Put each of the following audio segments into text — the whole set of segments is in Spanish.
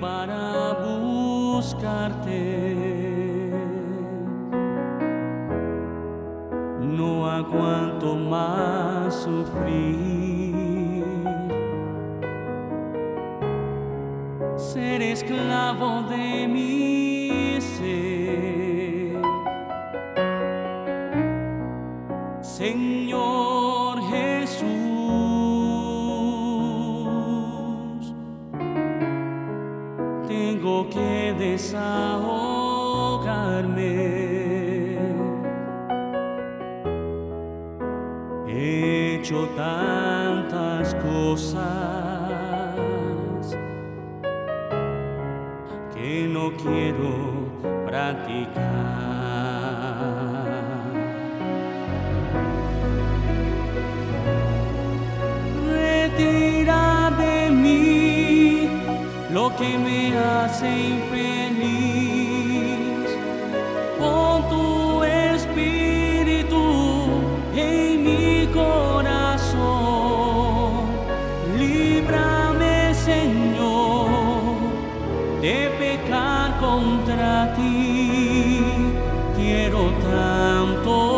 para buscarte. No aguanto más sufrir, ser esclavo de mi ser. Señor tengo que desahogarme. He hecho tantas cosas que no quiero practicar. Lo que me hace infeliz. Pon tu espíritu en mi corazón. Líbrame, Señor, de pecar contra ti. Quiero tanto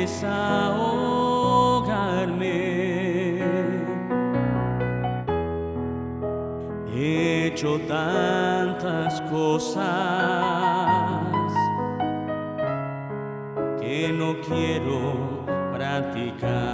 desahogarme. He hecho tantas cosas que no quiero practicar.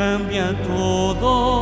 Cambia todo,